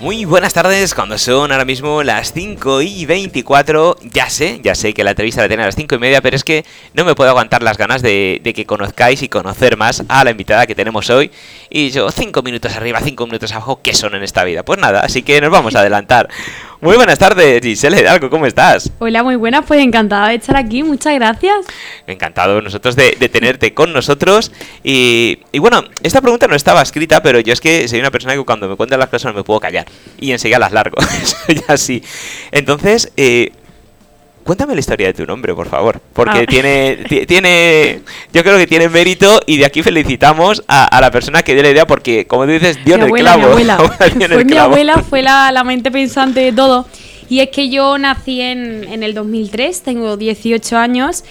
Muy buenas tardes, cuando son ahora mismo las 5 y 24. Ya sé, ya sé que la entrevista la tiene a las 5 y media, pero es que no me puedo aguantar las ganas de, que conozcáis y conocer más a la invitada que tenemos hoy. Y yo, 5 minutos arriba, 5 minutos abajo, ¿qué son en esta vida? Pues nada, así que nos vamos a adelantar. Muy buenas tardes, Giselle Hidalgo, ¿cómo estás? Hola, muy buenas, pues encantada de estar aquí, muchas gracias. Encantado nosotros de, tenerte con nosotros. Y, y, bueno, esta pregunta no estaba escrita, pero yo es que soy una persona que cuando me cuentan las cosas no me puedo callar. Y enseguida las largo, así. Entonces, eh, Cuéntame la historia de tu nombre, por favor. Porque ah. tiene, tiene. Yo creo que tiene mérito y de aquí felicitamos a, la persona que dio la idea, porque, como dices, dio en el clavo. Mi abuela. fue mi abuela, fue la, la, mente pensante de todo. Y es que yo nací en, en el 2003, tengo 18 años.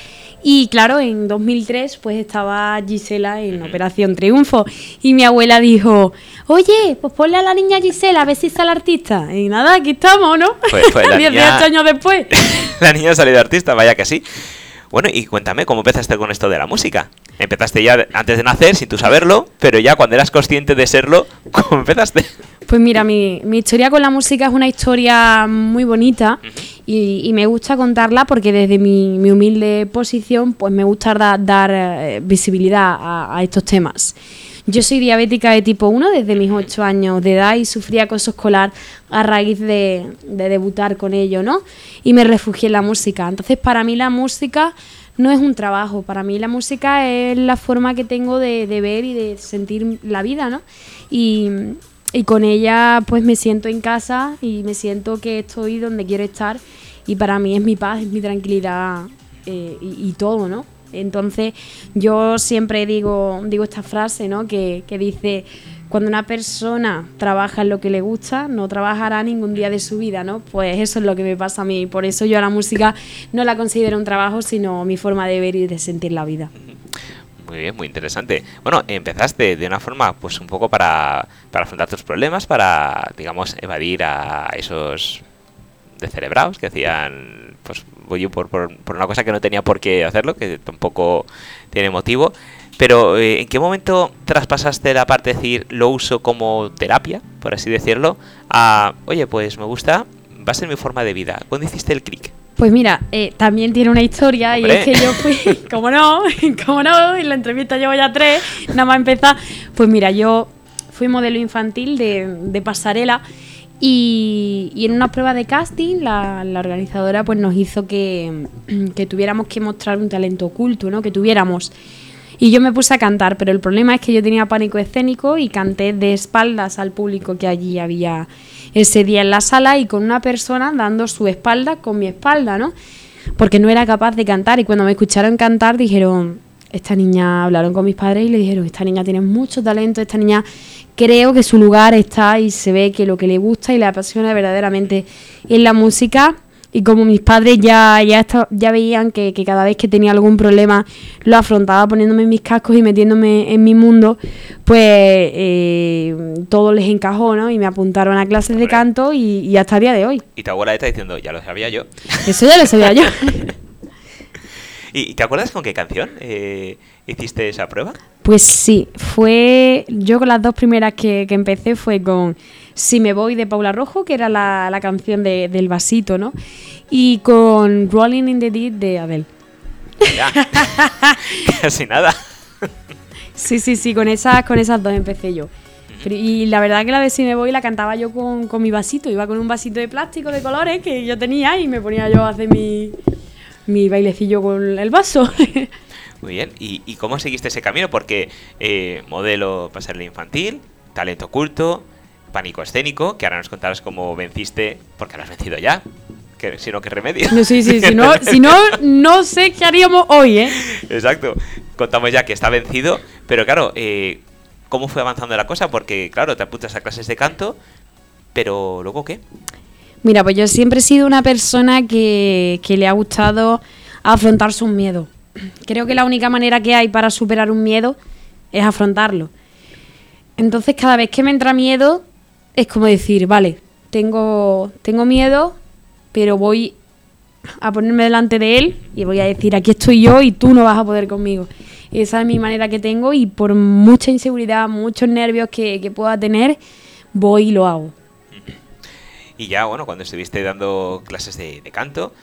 Y claro, en 2003 pues estaba Gisela en Operación Triunfo y mi abuela dijo, oye, pues ponle a la niña Gisela a ver si sale artista. Y nada, aquí estamos, ¿no? Pues, pues 18 años después. la niña ha salido artista, vaya que sí. Bueno, y cuéntame, ¿cómo empezaste con esto de la música? Empezaste ya antes de nacer, sin tú saberlo, pero ya cuando eras consciente de serlo, ¿cómo empezaste? Pues mira, mi, mi historia con la música es una historia muy bonita y, me gusta contarla porque desde mi, mi humilde posición, pues me gusta dar, eh, visibilidad a, estos temas. Yo soy diabética de tipo 1 desde mis 8 años de edad y sufrí acoso escolar a raíz de, debutar con ello, ¿no? Y me refugié en la música. Entonces, para mí la música no es un trabajo, para mí la música es la forma que tengo de, ver y de sentir la vida, ¿no? Y, y con ella pues me siento en casa y me siento que estoy donde quiero estar y para mí es mi paz, es mi tranquilidad eh, y, todo, ¿no? Entonces yo siempre digo, digo esta frase, ¿no? Que, que dice, cuando una persona trabaja en lo que le gusta, no trabajará ningún día de su vida, ¿no? Pues eso es lo que me pasa a mí. Por eso yo a la música no la considero un trabajo, sino mi forma de ver y de sentir la vida. Muy bien, muy interesante. Bueno, empezaste de una forma, pues un poco para, para afrontar tus problemas, para, digamos, evadir a esos descerebrados que hacían, pues voy por, por, una cosa que no tenía por qué hacerlo, que tampoco tiene motivo. Pero, eh, ¿en qué momento traspasaste la parte de decir lo uso como terapia, por así decirlo, a, oye, pues me gusta, va a ser mi forma de vida? ¿Cuándo hiciste el clic? Pues mira, eh, también tiene una historia y es que yo fui, como no, como no, en la entrevista llevo ya tres, nada más empezar. Pues mira, yo fui modelo infantil de, de pasarela y, en una prueba de casting la, organizadora pues nos hizo que, que, tuviéramos que mostrar un talento oculto, ¿no? Que tuviéramos. Y yo me puse a cantar, pero el problema es que yo tenía pánico escénico y canté de espaldas al público que allí había ese día en la sala y con una persona dando su espalda con mi espalda, ¿no? Porque no era capaz de cantar y cuando me escucharon cantar dijeron, esta niña, hablaron con mis padres y le dijeron, esta niña tiene mucho talento, esta niña creo que su lugar está y se ve que lo que le gusta y le apasiona verdaderamente es la música y como mis padres ya, ya, ya veían que, cada vez que tenía algún problema lo afrontaba poniéndome mis cascos y metiéndome en mi mundo, pues eh, todo les encajó, ¿no? Y me apuntaron a clases de canto y, hasta el día de hoy. Y tu abuela está diciendo, ya lo sabía yo. Eso ya lo sabía yo. ¿Y te acuerdas con qué canción eh, hiciste esa prueba? Pues sí, fue. Yo con las dos primeras que, empecé fue con Si me voy de Paula Rojo, que era la, canción del vasito, ¿no? Y con Rolling in the Deep de Adele. Ya. Casi nada. sí, sí, sí, con esas, con esas dos empecé yo. Y la verdad que la de Si me voy la cantaba yo con, con mi vasito. Iba con un vasito de plástico de colores que yo tenía y me ponía yo a hacer mi, mi bailecillo con el vaso. Muy bien, ¿y, cómo seguiste ese camino? Porque eh, modelo pasarle infantil, talento oculto, pánico escénico, que ahora nos contarás cómo venciste, porque lo has vencido ya. Que, si no, ¿qué remedio? No, sí, sí, si no, si no, no sé qué haríamos hoy, ¿eh? Exacto. Contamos ya que está vencido, pero claro, eh, ¿cómo fue avanzando la cosa? Porque, claro, te apuntas a clases de canto, pero luego, ¿qué? Mira, pues yo siempre he sido una persona que, le ha gustado afrontar sus miedos. Creo que la única manera que hay para superar un miedo es afrontarlo. Entonces cada vez que me entra miedo es como decir, vale, tengo, tengo miedo, pero voy a ponerme delante de él y voy a decir, aquí estoy yo y tú no vas a poder conmigo. Esa es mi manera que tengo y por mucha inseguridad, muchos nervios que, que pueda tener, voy y lo hago. y ya, bueno, cuando estuviste dando clases de, de canto,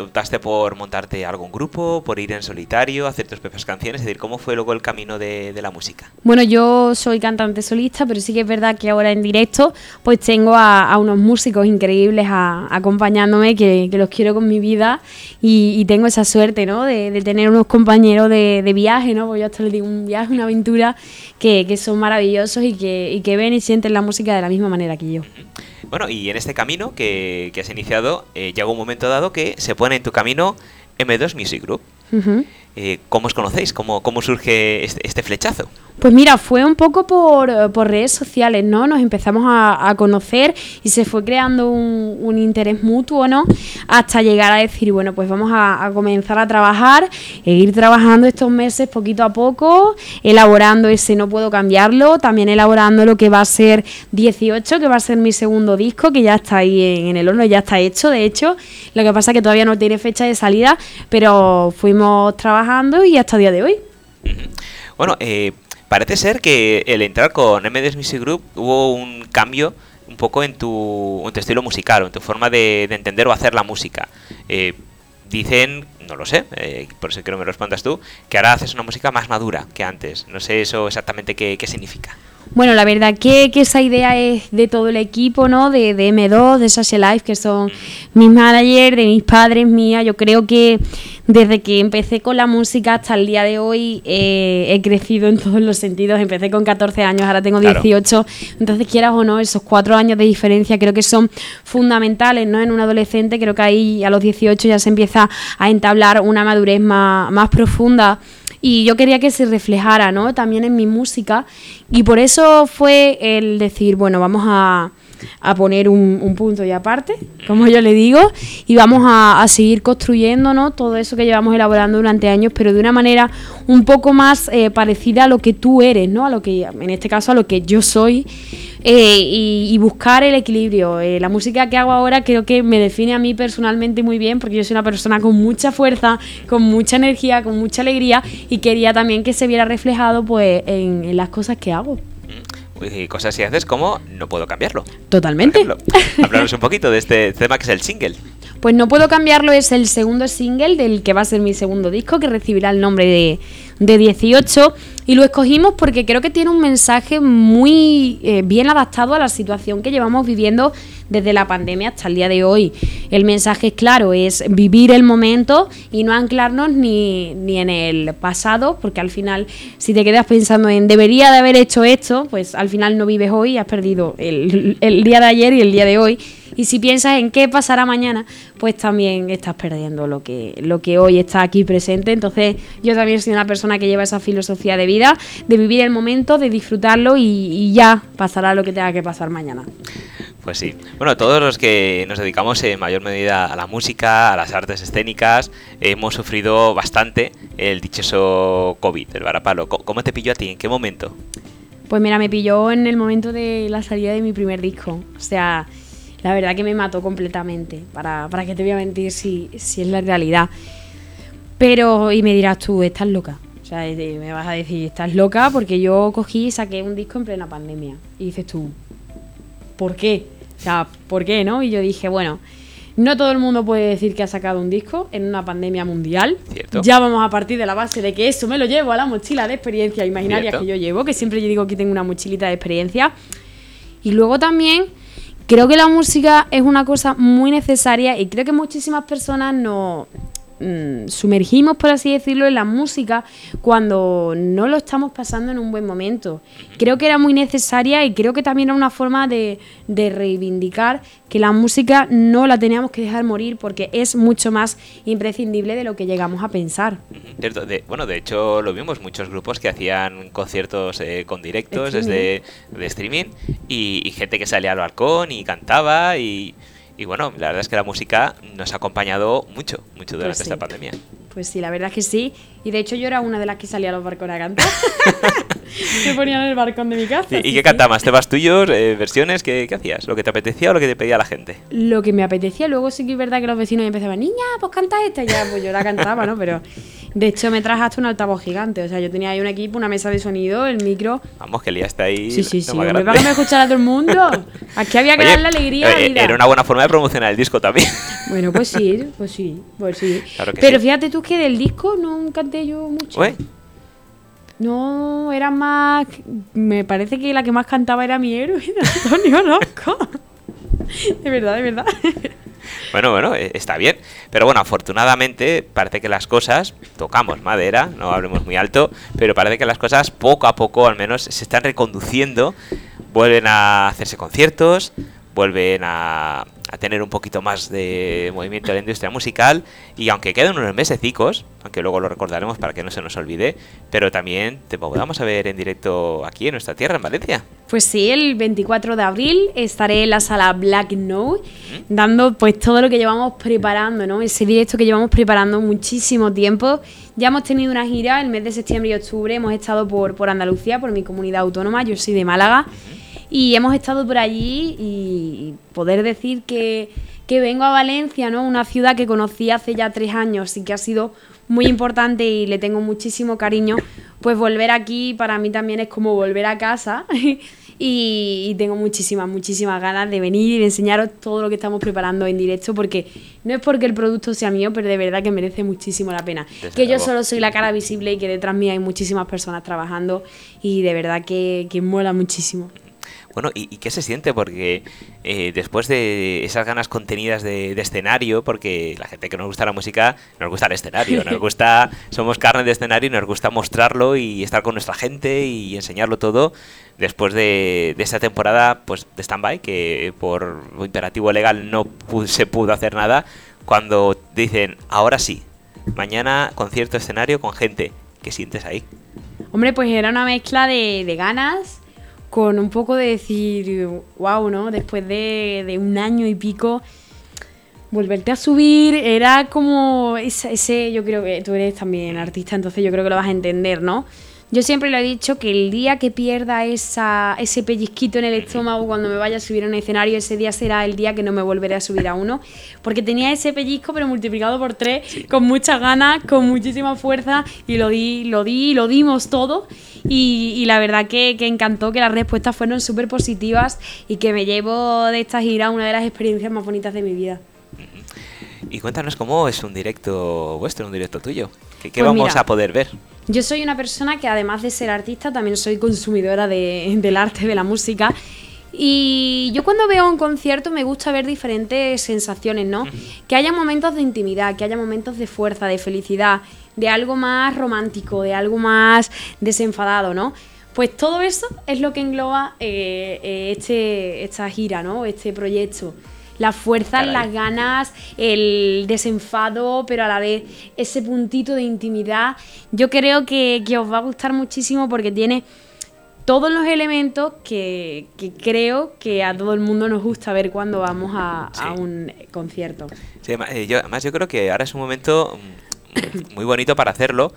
optaste por montarte algún grupo, por ir en solitario, hacer tus propias canciones? Es decir, ¿cómo fue luego el camino de, la música? Bueno, yo soy cantante solista, pero sí que es verdad que ahora en directo pues tengo a, unos músicos increíbles acompañándome que, los quiero con mi vida y, tengo esa suerte, ¿no? De, tener unos compañeros de, viaje, ¿no? Pues yo hasta les digo un viaje, una aventura que, son maravillosos y que, que ven y sienten la música de la misma manera que yo. Bueno, y en este camino que, has iniciado, eh, llega un momento dado que se pone en tu camino M2 Music Group. Eh, ¿Cómo os conocéis? ¿Cómo, cómo surge este, este flechazo? Pues mira, fue un poco por, redes sociales, ¿no? Nos empezamos a, conocer y se fue creando un, interés mutuo, ¿no? Hasta llegar a decir, bueno, pues vamos a, comenzar a trabajar e ir trabajando estos meses poquito a poco, elaborando ese No Puedo Cambiarlo, también elaborando lo que va a ser 18, que va a ser mi segundo disco, que ya está ahí en, el horno, ya está hecho, de hecho. Lo que pasa es que todavía no tiene fecha de salida, pero fuimos trabajando y hasta el día de hoy. Bueno, eh, Parece ser que el entrar con MDS Music Group hubo un cambio un poco en tu, en tu estilo musical o en tu forma de, entender o hacer la música. Eh, dicen, no lo sé, eh, por eso quiero que me respondas tú, que ahora haces una música más madura que antes. No sé eso exactamente qué, qué significa. Bueno, la verdad que, que, esa idea es de todo el equipo, ¿no? De, de M2, de Social Life, que son mis managers, de mis padres, mía. Yo creo que desde que empecé con la música hasta el día de hoy eh, he crecido en todos los sentidos. Empecé con 14 años, ahora tengo 18. Entonces, quieras o no, esos cuatro años de diferencia creo que son fundamentales, ¿no? En un adolescente, creo que ahí a los 18 ya se empieza a entablar una madurez más, más profunda y yo quería que se reflejara ¿no? también en mi música y por eso fue el decir, bueno, vamos a, poner un, punto y aparte, como yo le digo, y vamos a, seguir construyendo ¿no? todo eso que llevamos elaborando durante años, pero de una manera un poco más eh, parecida a lo que tú eres, ¿no? a lo que, en este caso, a lo que yo soy eh, y, buscar el equilibrio. Eh, la música que hago ahora creo que me define a mí personalmente muy bien porque yo soy una persona con mucha fuerza, con mucha energía, con mucha alegría y quería también que se viera reflejado pues en, las cosas que hago. Y cosas que haces como no puedo cambiarlo. Totalmente. Hablaros un poquito de este tema que es el single. Pues no puedo cambiarlo, es el segundo single del que va a ser mi segundo disco, que recibirá el nombre de, de 18. Y lo escogimos porque creo que tiene un mensaje muy eh, bien adaptado a la situación que llevamos viviendo desde la pandemia hasta el día de hoy. El mensaje es claro, es vivir el momento y no anclarnos ni, ni en el pasado, porque al final si te quedas pensando en debería de haber hecho esto, pues al final no vives hoy has perdido el, el día de ayer y el día de hoy. Y si piensas en qué pasará mañana, pues también estás perdiendo lo que, lo que hoy está aquí presente. Entonces yo también soy una persona que lleva esa filosofía de vida, de vivir el momento, de disfrutarlo y, y ya pasará lo que tenga que pasar mañana. Pues sí. Bueno, todos los que nos dedicamos en mayor medida a la música, a las artes escénicas, hemos sufrido bastante el dichoso COVID, el varapalo. ¿Cómo te pilló a ti? ¿En qué momento? Pues mira, me pilló en el momento de la salida de mi primer disco. O sea, la verdad que me mató completamente. ¿Para, para qué te voy a mentir si, si es la realidad? Pero, y me dirás tú, estás loca. O sea, me vas a decir, estás loca porque yo cogí y saqué un disco en plena pandemia. Y dices tú, ¿por qué? O sea, ¿por qué no? Y yo dije, bueno, no todo el mundo puede decir que ha sacado un disco en una pandemia mundial. Ya vamos a partir de la base de que eso me lo llevo a la mochila de experiencia imaginaria que yo llevo, que siempre yo digo que tengo una mochilita de experiencia. Y luego también creo que la música es una cosa muy necesaria y creo que muchísimas personas no, Mm, sumergimos, por así decirlo, en la música cuando no lo estamos pasando en un buen momento. Creo que era muy necesaria y creo que también era una forma de, reivindicar que la música no la teníamos que dejar morir porque es mucho más imprescindible de lo que llegamos a pensar. Cierto, bueno, de hecho lo vimos muchos grupos que hacían conciertos eh, con directos desde de streaming y, y gente que salía al balcón y cantaba y y bueno, la verdad es que la música nos ha acompañado mucho, mucho durante pues esta pandemia. Pues sí, la verdad es que sí. Y de hecho yo era una de las que salía a los barcos a cantar. Me ponía en el balcón de mi casa. ¿Y, qué cantabas? ¿Temas tuyos? Eh, ¿Versiones? ¿Qué, hacías? ¿Lo que te apetecía o lo que te pedía la gente? Lo que me apetecía. Luego sí que es verdad que los vecinos empezaban, niña, pues canta esta. Y ya, pues yo la cantaba, ¿no? Pero De hecho, me traje hasta un altavoz gigante. O sea, yo tenía ahí un equipo, una mesa de sonido, el micro. Vamos, que está ahí. Sí, sí, sí. Me va a escuchar a todo el mundo. Aquí había que darle alegría. Eh, era una buena forma de promocionar el disco también. Bueno, pues sí, pues sí, pues sí. Pero fíjate tú que del disco no canté yo mucho. No, era más. Me parece que la que más cantaba era mi héroe, Antonio Loco. De verdad, de verdad. Bueno, bueno, eh, está bien. Pero bueno, afortunadamente parece que las cosas, tocamos madera, no hablemos muy alto, pero parece que las cosas poco a poco al menos se están reconduciendo, vuelven a hacerse conciertos, vuelven a, a tener un poquito más de movimiento de la industria musical y aunque queden unos mesecicos, aunque luego lo recordaremos para que no se nos olvide, pero también te podamos a ver en directo aquí en nuestra tierra, en Valencia. Pues sí, el 24 de abril estaré en la sala Black Note dando pues todo lo que llevamos preparando, ¿no? Ese directo que llevamos preparando muchísimo tiempo. Ya hemos tenido una gira el mes de septiembre y octubre, hemos estado por, por Andalucía, por mi comunidad autónoma, yo soy de Málaga. Y hemos estado por allí y poder decir que, vengo a Valencia, ¿no? Una ciudad que conocí hace ya tres años y que ha sido muy importante y le tengo muchísimo cariño, pues volver aquí para mí también es como volver a casa y, tengo muchísimas, muchísimas ganas de venir y de enseñaros todo lo que estamos preparando en directo porque no es porque el producto sea mío, pero de verdad que merece muchísimo la pena. que yo solo soy la cara visible y que detrás mí hay muchísimas personas trabajando y de verdad que, que mola muchísimo. Bueno, ¿y, qué se siente? Porque eh, después de esas ganas contenidas de, escenario, porque la gente que nos gusta la música, nos gusta el escenario, nos gusta, somos carne de escenario y nos gusta mostrarlo y estar con nuestra gente y enseñarlo todo. Después de, de esta temporada pues, de stand-by, que por imperativo legal no se pudo hacer nada, cuando dicen, ahora sí, mañana concierto escenario con gente, ¿qué sientes ahí? Hombre, pues era una mezcla de, de ganas con un poco de decir, wow, ¿no? Después de, un año y pico, volverte a subir era como ese, yo creo que tú eres también artista, entonces yo creo que lo vas a entender, ¿no? Yo siempre lo he dicho que el día que pierda esa, ese pellizquito en el estómago cuando me vaya a subir a un escenario, ese día será el día que no me volveré a subir a uno. Porque tenía ese pellizco, pero multiplicado por tres, con muchas ganas, con muchísima fuerza, y lo di, lo di, lo dimos todo. Y, la verdad que, que, encantó que las respuestas fueron súper positivas y que me llevo de esta gira una de las experiencias más bonitas de mi vida. Y cuéntanos cómo es un directo vuestro, un directo tuyo. ¿Qué, pues vamos a poder ver? Yo soy una persona que además de ser artista también soy consumidora del arte, de la música. Y yo cuando veo un concierto me gusta ver diferentes sensaciones, ¿no? Que haya momentos de intimidad, que haya momentos de fuerza, de felicidad, de algo más romántico, de algo más desenfadado, ¿no? Pues todo eso es lo que engloba eh, eh, este, esta gira, ¿no? Este proyecto las fuerzas, las ganas, el desenfado, pero a la vez ese puntito de intimidad. Yo creo que, os va a gustar muchísimo porque tiene todos los elementos que, creo que a todo el mundo nos gusta ver cuando vamos a, un concierto. Eh, yo, además yo creo que ahora es un momento mm, muy bonito para hacerlo,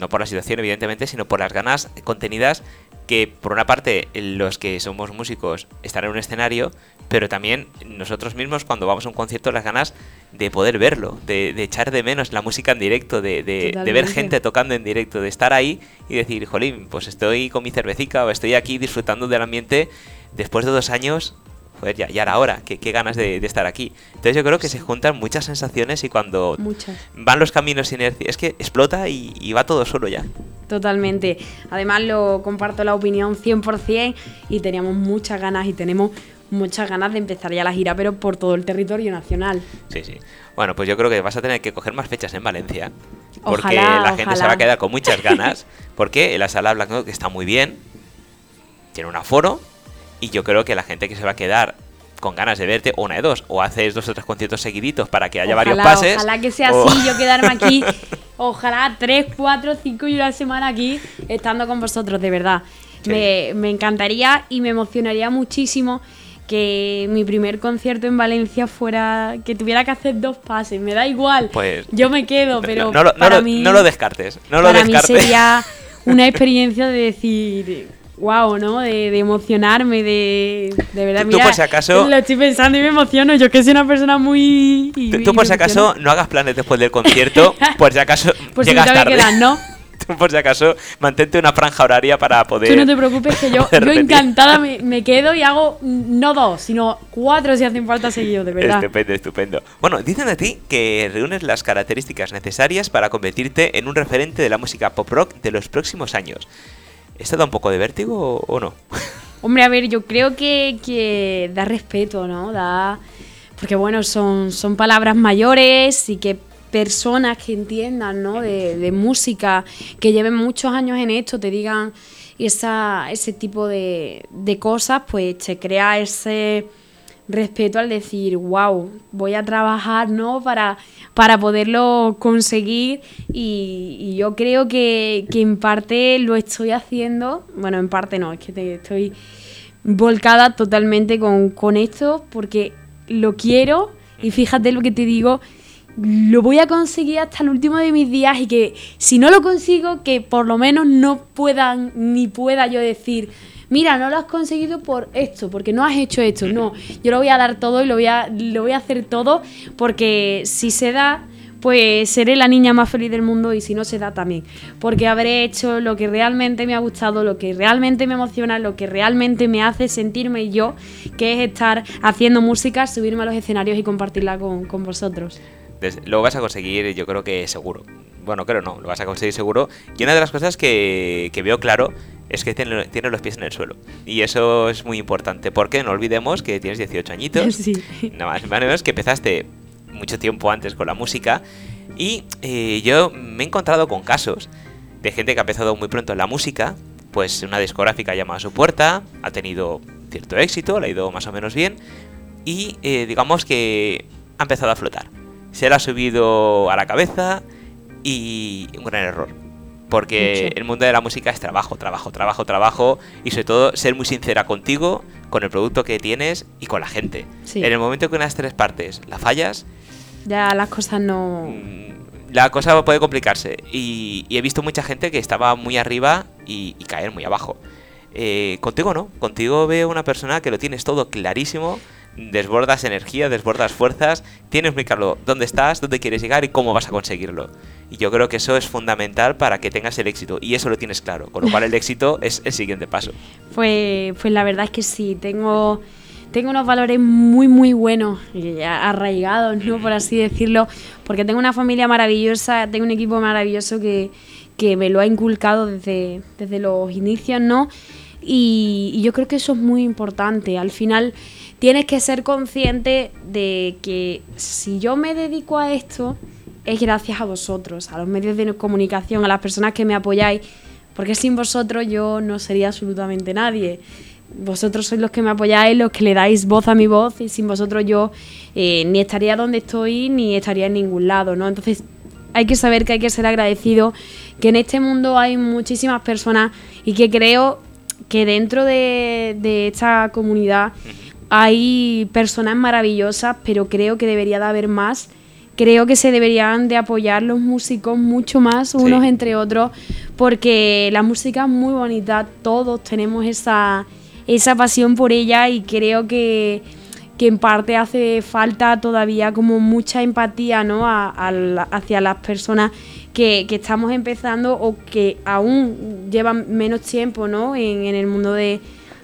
no por la situación evidentemente, sino por las ganas contenidas que por una parte los que somos músicos están en un escenario, pero también nosotros mismos cuando vamos a un concierto las ganas de poder verlo, de, echar de menos la música en directo, de, de, ver gente tocando en directo, de estar ahí y decir, jolín, pues estoy con mi cervecica o estoy aquí disfrutando del ambiente después de dos años joder, ya, ya era hora, qué, ganas de, estar aquí. Entonces yo creo que se juntan muchas sensaciones y cuando van los caminos inercia, es que explota y, va todo solo ya. Totalmente. Además lo comparto la opinión 100% y teníamos muchas ganas y tenemos muchas ganas de empezar ya la gira, pero por todo el territorio nacional. Sí, sí. Bueno, pues yo creo que vas a tener que coger más fechas en Valencia. Porque la gente se va a quedar con muchas ganas. porque la sala Black que está muy bien, tiene un aforo, y yo creo que la gente que se va a quedar con ganas de verte, una de dos, o haces dos o tres conciertos seguiditos para que haya varios pases. Ojalá que sea así, yo quedarme aquí, ojalá tres, cuatro, cinco y una semana aquí estando con vosotros, de verdad. Me, me encantaría y me emocionaría muchísimo que mi primer concierto en Valencia fuera que tuviera que hacer dos pases. Me da igual. Pues yo me quedo, pero no, para mí no lo descartes. No para mí sería una experiencia de decir wow, ¿no? De, emocionarme, de, de verdad. Tú, por si acaso. Lo estoy pensando y me emociono. Yo que soy una persona muy. tú, por si acaso no hagas planes después del concierto, por si acaso llegas tarde. ¿no? por si acaso, mantente una franja horaria para poder. Tú no te preocupes, que yo, yo encantada me, quedo y hago no dos, sino cuatro si hacen falta seguido, de verdad. Estupendo, estupendo. Bueno, dicen de ti que reúnes las características necesarias para convertirte en un referente de la música pop rock de los próximos años. ¿Esto da un poco de vértigo o no? Hombre, a ver, yo creo que, que da respeto, ¿no? Da. Porque bueno, son, son palabras mayores y que personas que entiendan ¿no? de, música, que lleven muchos años en esto, te digan esa, ese tipo de, cosas, pues te crea ese respeto al decir, wow, voy a trabajar ¿no? para, para poderlo conseguir y, yo creo que, en parte lo estoy haciendo, bueno, en parte no, es que te estoy volcada totalmente con, con esto porque lo quiero y fíjate lo que te digo, lo voy a conseguir hasta el último de mis días y que si no lo consigo, que por lo menos no puedan ni pueda yo decir, mira, no lo has conseguido por esto, porque no has hecho esto. No, yo lo voy a dar todo y lo voy a, lo voy a hacer todo porque si se da, pues seré la niña más feliz del mundo y si no se da también. Porque habré hecho lo que realmente me ha gustado, lo que realmente me emociona, lo que realmente me hace sentirme yo, que es estar haciendo música, subirme a los escenarios y compartirla con, con vosotros lo vas a conseguir, yo creo que seguro. Bueno, creo no, lo vas a conseguir seguro. Y una de las cosas que, veo claro es que tiene, los pies en el suelo. Y eso es muy importante, porque no olvidemos que tienes 18 añitos. Sí. Nada más, más menos que empezaste mucho tiempo antes con la música. Y eh, yo me he encontrado con casos de gente que ha empezado muy pronto en la música. Pues una discográfica llama a su puerta, ha tenido cierto éxito, le ha ido más o menos bien. Y eh, digamos que ha empezado a flotar se la ha subido a la cabeza y un gran error. Porque el mundo de la música es trabajo, trabajo, trabajo, trabajo y sobre todo ser muy sincera contigo, con el producto que tienes y con la gente. En el momento que unas tres partes la fallas... Ya las cosas no... Mm, la cosa puede complicarse y, he visto mucha gente que estaba muy arriba y, caer muy abajo. Eh, contigo no, contigo veo una persona que lo tienes todo clarísimo, desbordas energía, desbordas fuerzas, tienes muy claro dónde estás, dónde quieres llegar y cómo vas a conseguirlo. Y yo creo que eso es fundamental para que tengas el éxito y eso lo tienes claro, con lo cual el éxito es el siguiente paso. Pues, pues la verdad es que sí, tengo, tengo unos valores muy muy buenos, arraigados, ¿no? por así decirlo, porque tengo una familia maravillosa, tengo un equipo maravilloso que, que me lo ha inculcado desde, desde los inicios, ¿no? Y, y yo creo que eso es muy importante. Al final tienes que ser consciente de que si yo me dedico a esto, es gracias a vosotros, a los medios de comunicación, a las personas que me apoyáis, porque sin vosotros yo no sería absolutamente nadie. Vosotros sois los que me apoyáis, los que le dais voz a mi voz, y sin vosotros yo eh, ni estaría donde estoy, ni estaría en ningún lado, ¿no? Entonces hay que saber que hay que ser agradecido, que en este mundo hay muchísimas personas y que creo que dentro de, de esta comunidad hay personas maravillosas, pero creo que debería de haber más. Creo que se deberían de apoyar los músicos mucho más unos entre otros, porque la música es muy bonita, todos tenemos esa, esa pasión por ella y creo que, en parte hace falta todavía como mucha empatía ¿no? hacia las personas que, estamos empezando o que aún llevan menos tiempo ¿no? en el mundo de,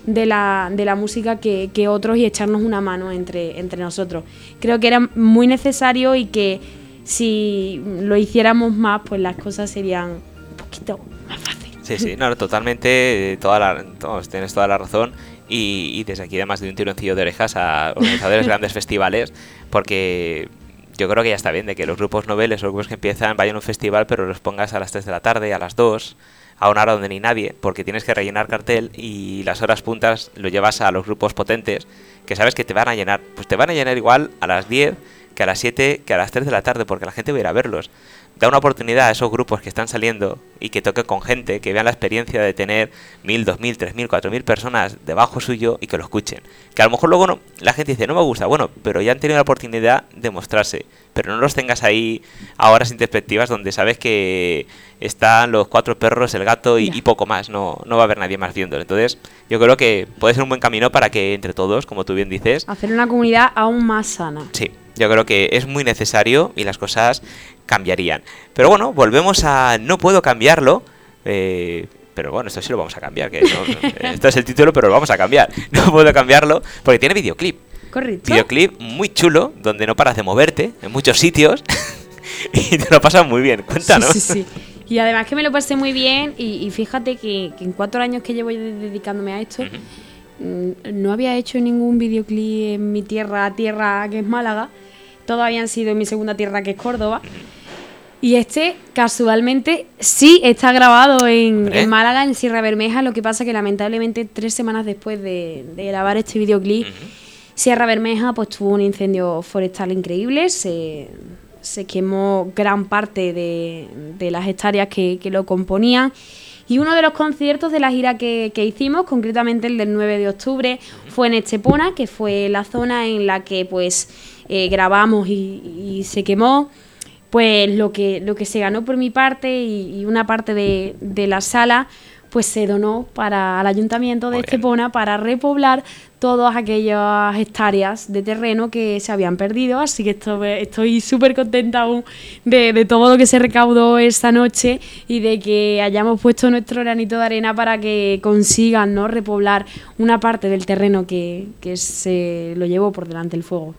de la, de la música que, otros y echarnos una mano entre, entre nosotros. Creo que era muy necesario y que si lo hiciéramos más, pues las cosas serían un poquito más fáciles. Sí, sí, no, totalmente, toda la, tienes toda la razón. Y, y, desde aquí además de un tironcillo de orejas a organizadores de grandes festivales, porque yo creo que ya está bien de que los grupos noveles o grupos que empiezan vayan a un festival, pero los pongas a las 3 de la tarde, a las 2, a una hora donde ni nadie, porque tienes que rellenar cartel y las horas puntas lo llevas a los grupos potentes que sabes que te van a llenar. Pues te van a llenar igual a las 10 que a las 7 que a las 3 de la tarde, porque la gente va a ir a verlos da una oportunidad a esos grupos que están saliendo y que toque con gente, que vean la experiencia de tener mil, dos mil, tres mil, cuatro mil personas debajo suyo y que lo escuchen. Que a lo mejor luego no, la gente dice, no me gusta, bueno, pero ya han tenido la oportunidad de mostrarse. Pero no los tengas ahí a horas sin perspectivas donde sabes que están los cuatro perros, el gato y, poco más. No, no va a haber nadie más viéndolo. Entonces, yo creo que puede ser un buen camino para que entre todos, como tú bien dices, hacer una comunidad aún más sana. Sí, yo creo que es muy necesario y las cosas cambiarían. Pero bueno, volvemos a no puedo cambiarlo. Eh, pero bueno, esto sí lo vamos a cambiar. Que esto es el título, pero lo vamos a cambiar. No puedo cambiarlo porque tiene videoclip. Correcto. Videoclip muy chulo, donde no paras de moverte en muchos sitios y te lo pasas muy bien. Cuéntanos. Sí, sí, Y además que me lo pasé muy bien y, fíjate que, en cuatro años que llevo dedicándome a esto, no había hecho ningún videoclip en mi tierra, tierra que es Málaga. Todos habían sido en mi segunda tierra que es Córdoba. Y este, casualmente, sí está grabado en, Málaga, en Sierra Bermeja. Lo que pasa que lamentablemente tres semanas después de, grabar este videoclip, Sierra Bermeja pues tuvo un incendio forestal increíble. Se, quemó gran parte de, las hectáreas que, lo componían. Y uno de los conciertos de la gira que, hicimos, concretamente el del 9 de octubre, fue en Estepona, que fue la zona en la que pues eh, grabamos y, y se quemó. Pues lo que, lo que se ganó por mi parte y, una parte de, la sala pues se donó para el ayuntamiento de Estepona para repoblar todas aquellas hectáreas de terreno que se habían perdido. Así que estoy súper contenta aún de, todo lo que se recaudó esta noche y de que hayamos puesto nuestro granito de arena para que consigan ¿no? repoblar una parte del terreno que, que se lo llevó por delante el fuego.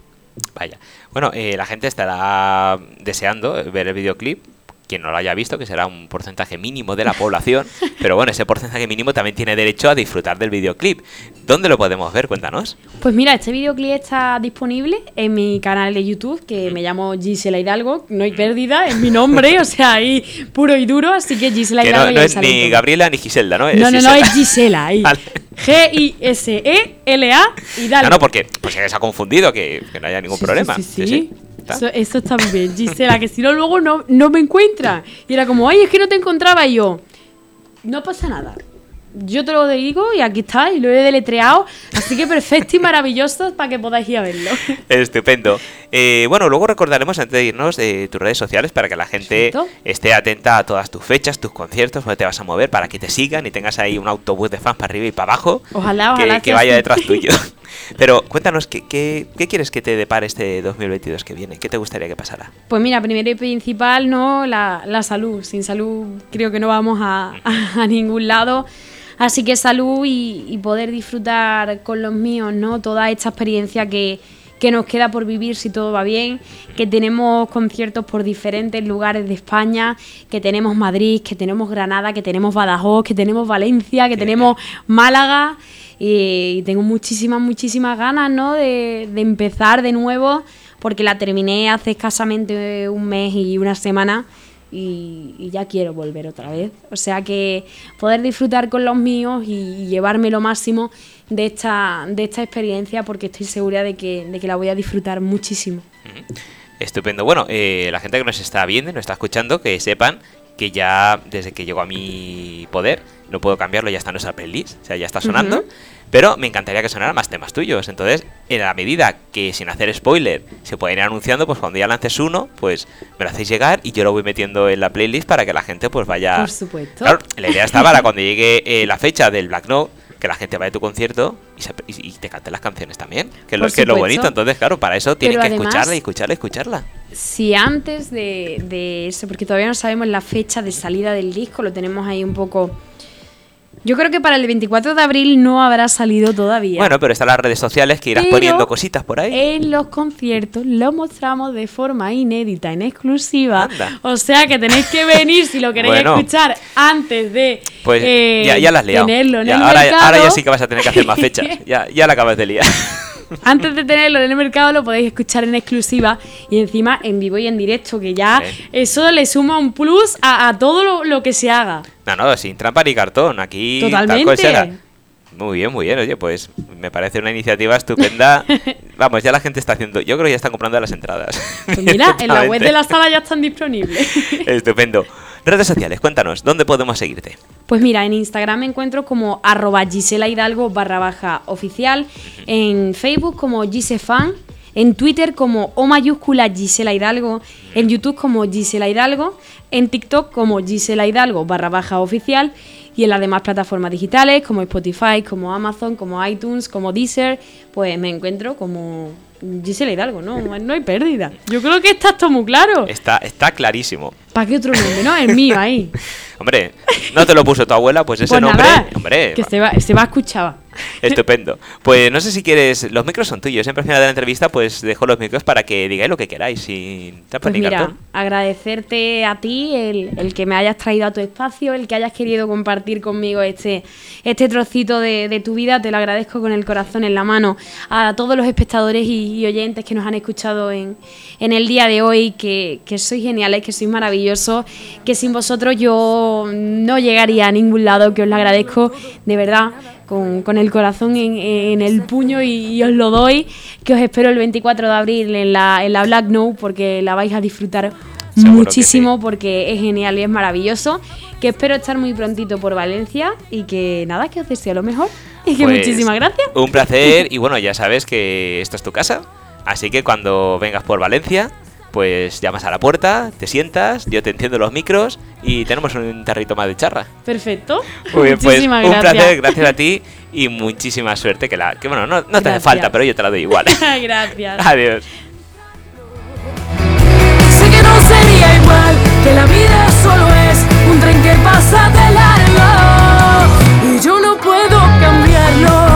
Vaya. Bueno, eh, la gente estará deseando ver el videoclip quien no lo haya visto, que será un porcentaje mínimo de la población, pero bueno, ese porcentaje mínimo también tiene derecho a disfrutar del videoclip. ¿Dónde lo podemos ver? Cuéntanos. Pues mira, este videoclip está disponible en mi canal de YouTube, que me llamo Gisela Hidalgo, no hay pérdida, es mi nombre, o sea, ahí puro y duro, así que Gisela Hidalgo. no, es ni Gabriela ni Giselda, ¿no? no, no, no, es Gisela, ahí. G-I-S-E-L-A Hidalgo. No, no, porque pues, se ha confundido, que, no haya ningún problema. sí. sí. Eso, eso, está muy bien, Gisela, que si no luego no, no me encuentra. Y era como, ay, es que no te encontraba y yo. No pasa nada yo te lo digo y aquí está, y lo he deletreado. Así que perfecto y maravilloso para que podáis ir a verlo. Estupendo. Eh, bueno, luego recordaremos antes de irnos eh, tus redes sociales para que la gente esté atenta a todas tus fechas, tus conciertos, donde te vas a mover, para que te sigan y tengas ahí un autobús de fans para arriba y para abajo. Ojalá, ojalá. Que, vaya detrás tuyo. Pero cuéntanos, ¿qué, ¿qué, quieres que te depare este 2022 que viene? ¿Qué te gustaría que pasara? Pues mira, primero y principal, ¿no? La, la salud. Sin salud creo que no vamos a, a ningún lado. Así que salud y, poder disfrutar con los míos, ¿no? Toda esta experiencia que, nos queda por vivir si todo va bien, que tenemos conciertos por diferentes lugares de España, que tenemos Madrid, que tenemos Granada, que tenemos Badajoz, que tenemos Valencia, que tenemos Málaga. Y, tengo muchísimas, muchísimas ganas, ¿no? De, empezar de nuevo, porque la terminé hace escasamente un mes y una semana y, ya quiero volver otra vez. O sea que poder disfrutar con los míos y, llevarme lo máximo de esta, de esta experiencia porque estoy segura de que, de que la voy a disfrutar muchísimo. Estupendo. Bueno, eh, la gente que nos está viendo nos está escuchando, que sepan que ya desde que llegó a mi poder, no puedo cambiarlo, ya está en nuestra playlist, o sea, ya está sonando. Pero me encantaría que sonaran más temas tuyos. Entonces, en la medida que sin hacer spoiler se pueden ir anunciando, pues cuando ya lances uno, pues me lo hacéis llegar y yo lo voy metiendo en la playlist para que la gente pues vaya. Por supuesto. Claro, la idea está para cuando llegue eh, la fecha del Black Note, que la gente vaya a tu concierto y, te cante las canciones también. Que, lo, que es lo bonito. Entonces, claro, para eso tienen que escucharla y escucharla y escucharla. Si antes de, de eso, porque todavía no sabemos la fecha de salida del disco, lo tenemos ahí un poco yo creo que para el 24 de abril no habrá salido todavía. Bueno, pero están las redes sociales que irás poniendo cositas por ahí. En los conciertos lo mostramos de forma inédita, en exclusiva. O sea que tenéis que venir si lo queréis escuchar antes de pues ya, ya las liado. tenerlo en el ahora, ahora ya sí que vas a tener que hacer más fechas. ya, ya la acabas de liar. Antes de tenerlo en el mercado lo podéis escuchar en exclusiva y encima en vivo y en directo, que ya eso le suma un plus a, todo lo, que se haga. No, no, sin trampa ni cartón. Aquí Totalmente. Muy bien, muy bien. Oye, pues me parece una iniciativa estupenda. Vamos, ya la gente está haciendo. Yo creo que ya están comprando las entradas. Pues mira, en la web de la sala ya están disponibles. Estupendo. Redes sociales, cuéntanos, ¿dónde podemos seguirte? Pues mira, en Instagram me encuentro como arroba Gisela Hidalgo barra baja oficial, en Facebook como Gisefan, en Twitter como O mayúscula Gisela Hidalgo, en YouTube como Gisela Hidalgo, en TikTok como Gisela Hidalgo barra baja oficial y en las demás plataformas digitales como Spotify, como Amazon, como iTunes, como Deezer, pues me encuentro como Gisela Hidalgo, ¿no? No hay pérdida. Yo creo que está todo muy claro. Está, está clarísimo. ¿Para qué otro nombre, no? El mío ahí. hombre, no te lo puso tu abuela, pues ese Pues nombre. nada, hombre, que se va, se va a escuchar. Estupendo. Pues no sé si quieres. Los micros son tuyos. Siempre al final de la entrevista, pues dejo los micros para que digáis lo que queráis sin trampa Pues ni mira, cartón. agradecerte a ti el, el que me hayas traído a tu espacio, el que hayas querido compartir conmigo este, este trocito de, de tu vida, te lo agradezco con el corazón en la mano. A todos los espectadores y, y oyentes que nos han escuchado en, en el día de hoy, que, que sois geniales, que sois maravillosos, que sin vosotros yo no llegaría a ningún lado, que os lo agradezco de verdad. Con, con el corazón en, en el puño y, y os lo doy, que os espero el 24 de abril en la, en la Black No porque la vais a disfrutar Seguro muchísimo porque es genial y es maravilloso. Que espero estar muy prontito por Valencia y que nada, que os deseo lo mejor. Y que Pues, muchísimas gracias. Un placer. Y bueno, ya sabes que esto es tu casa. Así que cuando vengas por Valencia, pues llamas a la puerta, te sientas, yo te enciendo los micros y tenemos un tarrito más de charra. Perfecto. Muy bien, pues Muchísimas un gracias. placer, gracias a ti y muchísima suerte. Que, la, que bueno, no, no te hace falta, pero yo te la doy igual. gracias. Adiós. Sé que no sería igual, que la vida solo es un tren que pasa de largo. Y yo no puedo cambiarlo,